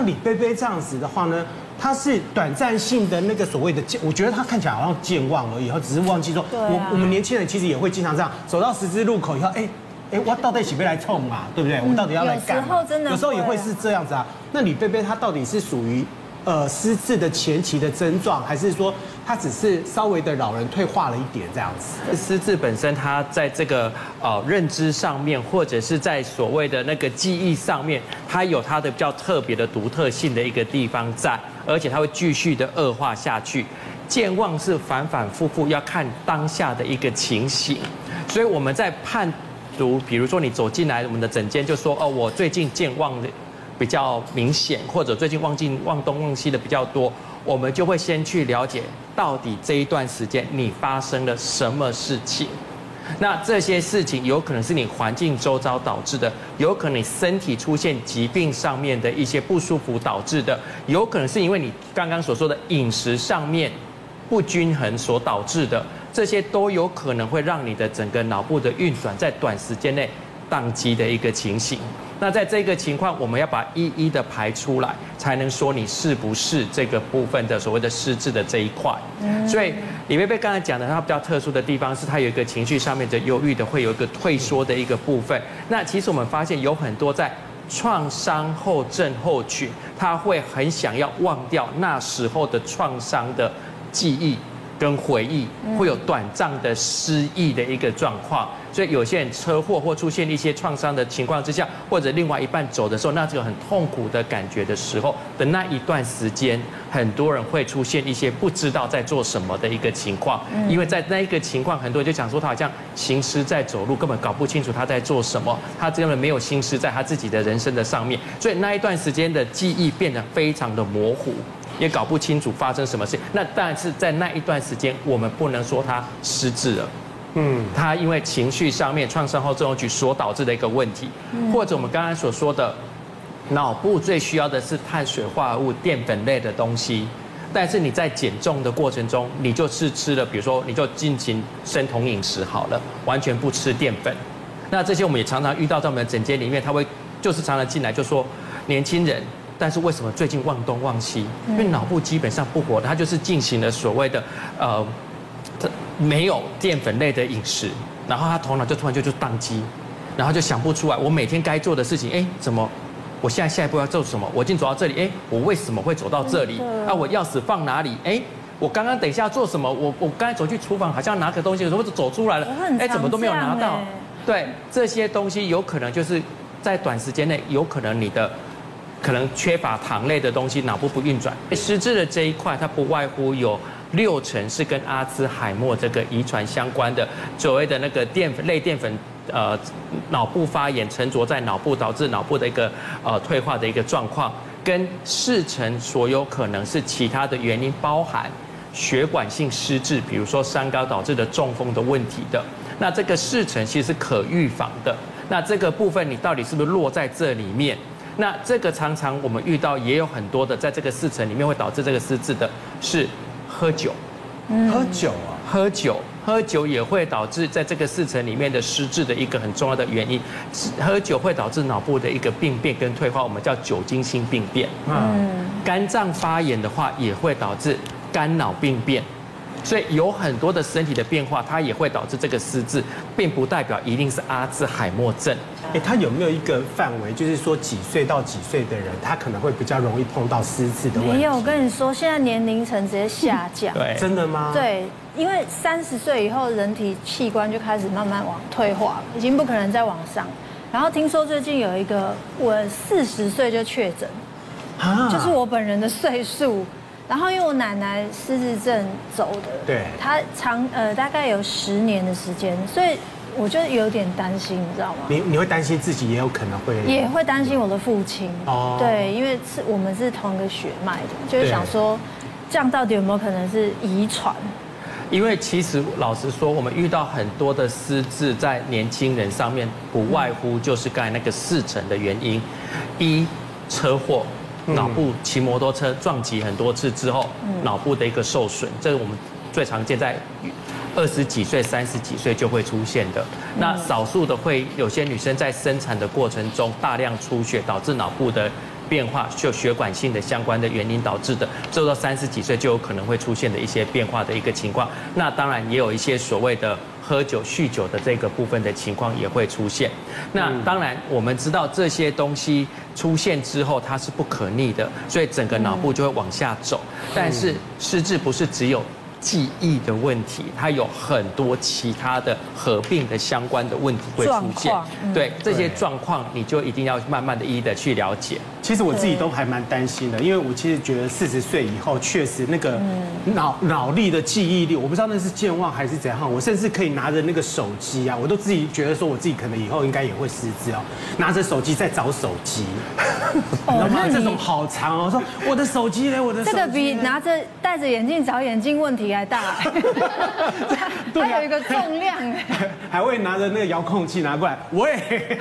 像李贝贝这样子的话呢，他是短暂性的那个所谓的健，我觉得他看起来好像健忘而已，然后只是忘记说，我我们年轻人其实也会经常这样，走到十字路口以后，哎哎，我到底起不来冲嘛，对不对？我到底要来干？有时候真的，有时候也会是这样子啊。那李贝贝他到底是属于？呃，失智的前期的症状，还是说他只是稍微的老人退化了一点这样子？失智本身，它在这个呃认知上面，或者是在所谓的那个记忆上面，它有它的比较特别的独特性的一个地方在，而且它会继续的恶化下去。健忘是反反复复要看当下的一个情形，所以我们在判读，比如说你走进来我们的诊间，就说哦，我最近健忘的。比较明显，或者最近忘记忘东忘西的比较多，我们就会先去了解到底这一段时间你发生了什么事情。那这些事情有可能是你环境周遭导致的，有可能你身体出现疾病上面的一些不舒服导致的，有可能是因为你刚刚所说的饮食上面不均衡所导致的，这些都有可能会让你的整个脑部的运转在短时间内宕机的一个情形。那在这个情况，我们要把一一的排出来，才能说你是不是这个部分的所谓的失智的这一块。嗯。所以李贝贝刚才讲的，它比较特殊的地方是，它有一个情绪上面的忧郁的，会有一个退缩的一个部分。那其实我们发现有很多在创伤后症候群，他会很想要忘掉那时候的创伤的记忆。跟回忆会有短暂的失忆的一个状况，所以有些人车祸或出现一些创伤的情况之下，或者另外一半走的时候，那这个很痛苦的感觉的时候的那一段时间，很多人会出现一些不知道在做什么的一个情况，因为在那一个情况，很多人就讲说他好像行尸在走路，根本搞不清楚他在做什么，他根本没有心思在他自己的人生的上面，所以那一段时间的记忆变得非常的模糊。也搞不清楚发生什么事，那但是在那一段时间，我们不能说他失智了，嗯，他因为情绪上面创伤后症候群所导致的一个问题，或者我们刚刚所说的，脑部最需要的是碳水化合物、淀粉类的东西，但是你在减重的过程中，你就是吃了，比如说你就进行生酮饮食好了，完全不吃淀粉，那这些我们也常常遇到在我们的诊间里面，他会就是常常进来就说年轻人。但是为什么最近忘东忘西？因为脑部基本上不活的，他就是进行了所谓的呃，没有淀粉类的饮食，然后他头脑就突然就就宕机，然后就想不出来我每天该做的事情，哎，怎么我现在下一步要做什么？我已经走到这里，哎，我为什么会走到这里？啊，我钥匙放哪里？哎，我刚刚等一下做什么？我我刚才走去厨房，好像拿个东西的时候就走出来了，哎，怎么都没有拿到？对，这些东西有可能就是在短时间内，有可能你的。可能缺乏糖类的东西，脑部不运转。失智的这一块，它不外乎有六成是跟阿兹海默这个遗传相关的，所谓的那个淀粉类淀粉，呃，脑部发炎沉着在脑部，导致脑部的一个呃退化的一个状况，跟四成所有可能是其他的原因，包含血管性失智，比如说三高导致的中风的问题的。那这个四成其实是可预防的。那这个部分你到底是不是落在这里面？那这个常常我们遇到也有很多的，在这个四成里面会导致这个失智的，是喝酒，喝酒啊，喝酒，喝酒也会导致在这个四层里面的失智的一个很重要的原因。喝酒会导致脑部的一个病变跟退化，我们叫酒精性病变。嗯，肝脏发炎的话也会导致肝脑病变。所以有很多的身体的变化，它也会导致这个失智，并不代表一定是阿兹海默症。哎，它有没有一个范围，就是说几岁到几岁的人，他可能会比较容易碰到失智的问题？没有，我跟你说，现在年龄层直接下降。对，真的吗？对，因为三十岁以后，人体器官就开始慢慢往退化，已经不可能再往上。然后听说最近有一个，我四十岁就确诊，啊，就是我本人的岁数。然后因为我奶奶失智症走的，对，她长呃大概有十年的时间，所以我就有点担心，你知道吗？你你会担心自己也有可能会，也会担心我的父亲哦，对，因为是我们是同一个血脉的，就是想说这样到底有没有可能是遗传？因为其实老实说，我们遇到很多的失智在年轻人上面，不外乎就是刚才那个四成的原因，一车祸。脑部骑摩托车撞击很多次之后，脑部的一个受损，这是我们最常见在二十几岁、三十几岁就会出现的。那少数的会有些女生在生产的过程中大量出血，导致脑部的变化，就血管性的相关的原因导致的，做到三十几岁就有可能会出现的一些变化的一个情况。那当然也有一些所谓的喝酒、酗酒的这个部分的情况也会出现。那当然我们知道这些东西出现之后，它是不可逆的，所以整个脑部就会往下走。但是失智不是只有。记忆的问题，它有很多其他的合并的相关的问题会出现。对这些状况，你就一定要慢慢的一一的去了解。其实我自己都还蛮担心的，因为我其实觉得四十岁以后，确实那个脑脑力的记忆力，我不知道那是健忘还是怎样。我甚至可以拿着那个手机啊，我都自己觉得说，我自己可能以后应该也会失智哦，拿着手机在找手机。哦，那这种好长哦，说我的手机呢？我的手这个比拿着戴着眼镜找眼镜问题还大。还有一个重量，还会拿着那个遥控器拿过来，喂，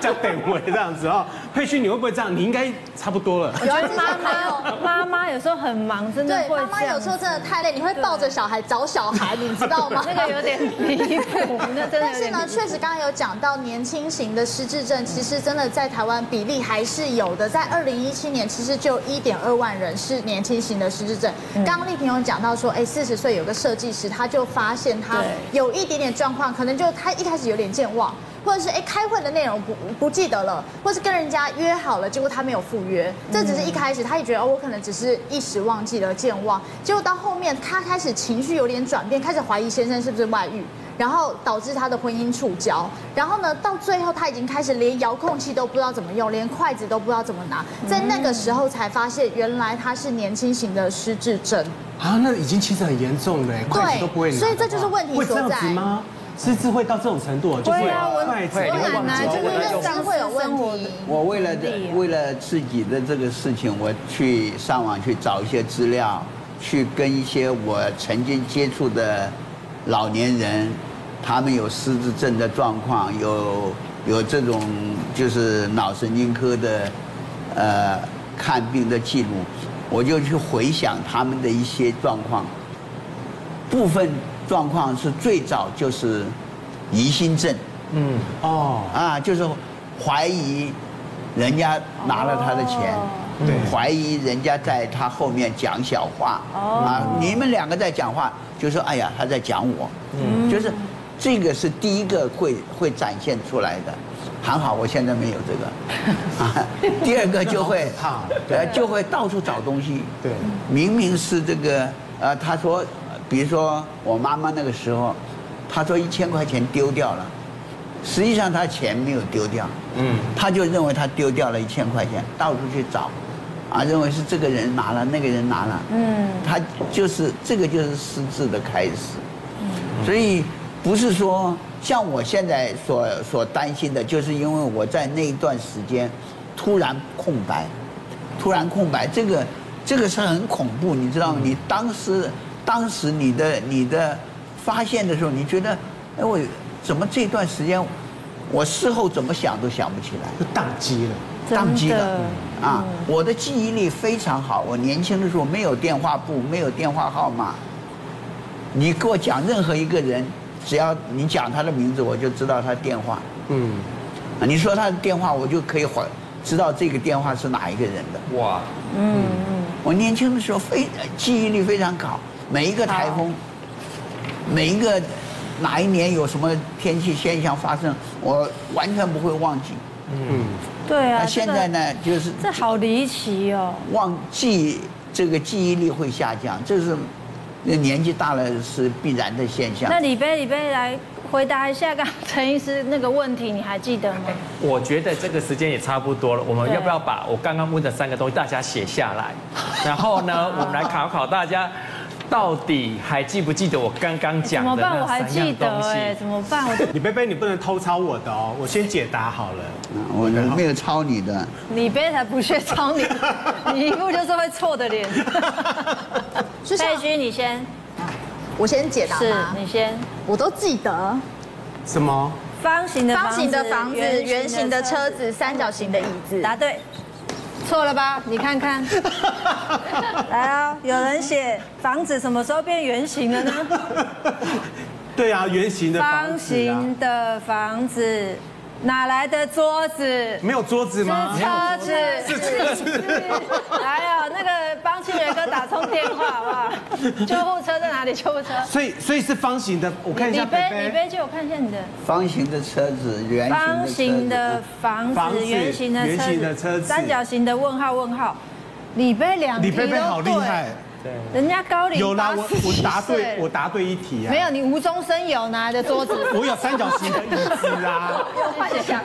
叫等我这样子哦。佩勋，你会不会这样？你应该差不多了。有妈妈，妈妈有时候很忙，真的会。妈妈有时候真的太累，你会抱着小孩找小孩，你知道吗？那个有点离谱，那真的。但是呢，确实刚刚有讲到年轻型的失智症，其实真的在台湾比例还是有的。在二零一七年，其实就一点二万人是年轻型的失智症。刚刚丽萍有讲到说，哎，四十岁有个设计师，他就发现他有一点点状况，可能就他一开始有点健忘。或者是哎，开会的内容不不记得了，或是跟人家约好了，结果他没有赴约，这只是一开始，他也觉得哦，我可能只是一时忘记了健忘，结果到后面他开始情绪有点转变，开始怀疑先生是不是外遇，然后导致他的婚姻触礁，然后呢，到最后他已经开始连遥控器都不知道怎么用，连筷子都不知道怎么拿，在那个时候才发现原来他是年轻型的失智症。啊，那已经其实很严重了，筷子都不会拿，所以这就是问题所在。吗？失智会到这种程度，就是会会会忘记，认知会有问题。我为了为了自己的这个事情，我去上网去找一些资料，去跟一些我曾经接触的老年人，他们有失智症的状况，有有这种就是脑神经科的呃看病的记录，我就去回想他们的一些状况，部分。状况是最早就是疑心症，嗯，哦，啊，就是怀疑人家拿了他的钱，对，怀疑人家在他后面讲小话，啊，你们两个在讲话，就说哎呀他在讲我，嗯，就是这个是第一个会会展现出来的，还好我现在没有这个，啊，第二个就会，对，就会到处找东西，对，明明是这个，呃，他说。比如说我妈妈那个时候，她说一千块钱丢掉了，实际上她钱没有丢掉，嗯，她就认为她丢掉了一千块钱，到处去找，啊，认为是这个人拿了，那个人拿了，嗯，她就是这个就是失智的开始，嗯，所以不是说像我现在所所担心的，就是因为我在那一段时间突然空白，突然空白，这个这个是很恐怖，你知道吗？你当时。当时你的你的发现的时候，你觉得，哎，我怎么这段时间，我事后怎么想都想不起来，就宕机了，宕机了，啊！我的记忆力非常好，我年轻的时候没有电话簿，没有电话号码，你给我讲任何一个人，只要你讲他的名字，我就知道他电话。嗯，你说他的电话，我就可以还知道这个电话是哪一个人的。哇，嗯嗯，我年轻的时候非记忆力非常好。每一个台风，每一个哪一年有什么天气现象发生，我完全不会忘记。嗯，对啊。那现在呢，就是这好离奇哦。忘记这个记忆力会下降，这是年纪大了是必然的现象。那李贝，李贝来回答一下刚陈医师那个问题，你还记得吗？我觉得这个时间也差不多了，我们要不要把我刚刚问的三个东西大家写下来，然后呢，我们来考考大家。到底还记不记得我刚刚讲的那三样东西？怎么办？我还记得哎，怎么办？李杯杯，你不能偷抄我的哦，我先解答好了。我没有抄你的。李杯才不屑抄你，你一副就是会错的脸。佩勋，你先。我先解答。是你先。我都记得。什么？方形的方形的房子，圆形的车子，三角形的椅子。答对。错了吧？你看看，来啊！有人写房子什么时候变圆形了呢？对啊，圆形的方形的房子，哪来的桌子？没有桌子吗？是车子，是车子。还有那个帮清源哥打通电话，好不好？救护车在哪里？救护车。所以，所以是方形的。我看一下。李杯，李杯，借我看一下你的。方形的车子，圆方形的房子，圆形的车子，圆形的车子，三角形的问号问号。李杯两题都对。人家高龄有啦，我我答对，我答对一题啊。没有，你无中生有拿来的桌子。我有三角形的椅子啊。有幻想。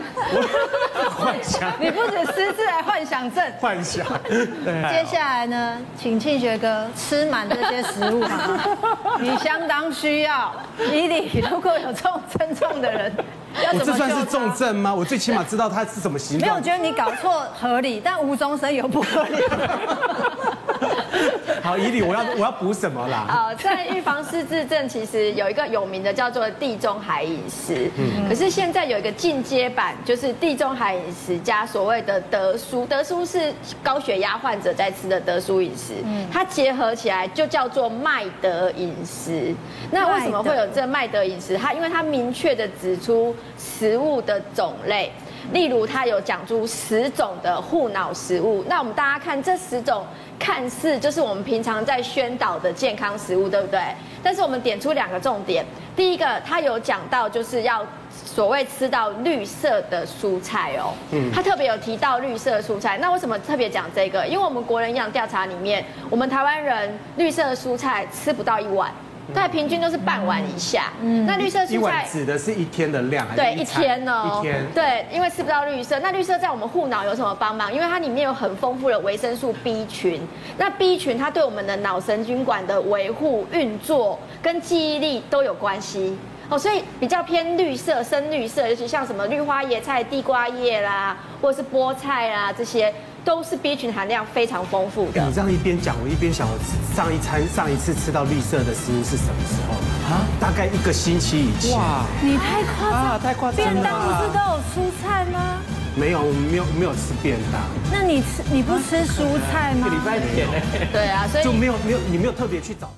幻想。你不止失智，还幻想症。幻想。接下来呢，请庆学哥吃满这些食物好，你相当需要。以你如果有这种症状的人，要怎么？这算是重症吗？我最起码知道他是什么形状。没有，我觉得你搞错合理，但无中生有不合理。好，以礼我要我要补什么啦？好，在预防失智症，其实有一个有名的叫做地中海饮食。嗯。可是现在有一个进阶版，就是地中海饮食加所谓的德蔬，德蔬是高血压患者在吃的德蔬饮食。嗯。它结合起来就叫做麦德饮食。那为什么会有这麦德饮食？它因为它明确的指出食物的种类，例如它有讲出十种的护脑食物。那我们大家看这十种。看似就是我们平常在宣导的健康食物，对不对？但是我们点出两个重点。第一个，他有讲到就是要所谓吃到绿色的蔬菜哦。嗯。他特别有提到绿色蔬菜。那为什么特别讲这个？因为我们国人营养调查里面，我们台湾人绿色的蔬菜吃不到一碗。大概平均都是半碗以下。嗯，那绿色蔬菜指的是一天的量？对，一天哦。一天。对，因为吃不到绿色。那绿色在我们护脑有什么帮忙？因为它里面有很丰富的维生素 B 群。那 B 群它对我们的脑神经管的维护、运作跟记忆力都有关系哦，所以比较偏绿色、深绿色，尤其像什么绿花椰菜、地瓜叶啦，或者是菠菜啦这些。都是 B 群含量非常丰富的。你这样一边讲，我一边想，我上一餐上一次吃到绿色的食物是什么时候？啊，大概一个星期以前。哇，你太夸张了，太夸张了。便当不是都有蔬菜吗？没有，我们没有没有吃便当。那你吃你不吃蔬菜吗？一个礼拜天呢？对啊，所以就没有没有你没有特别去找。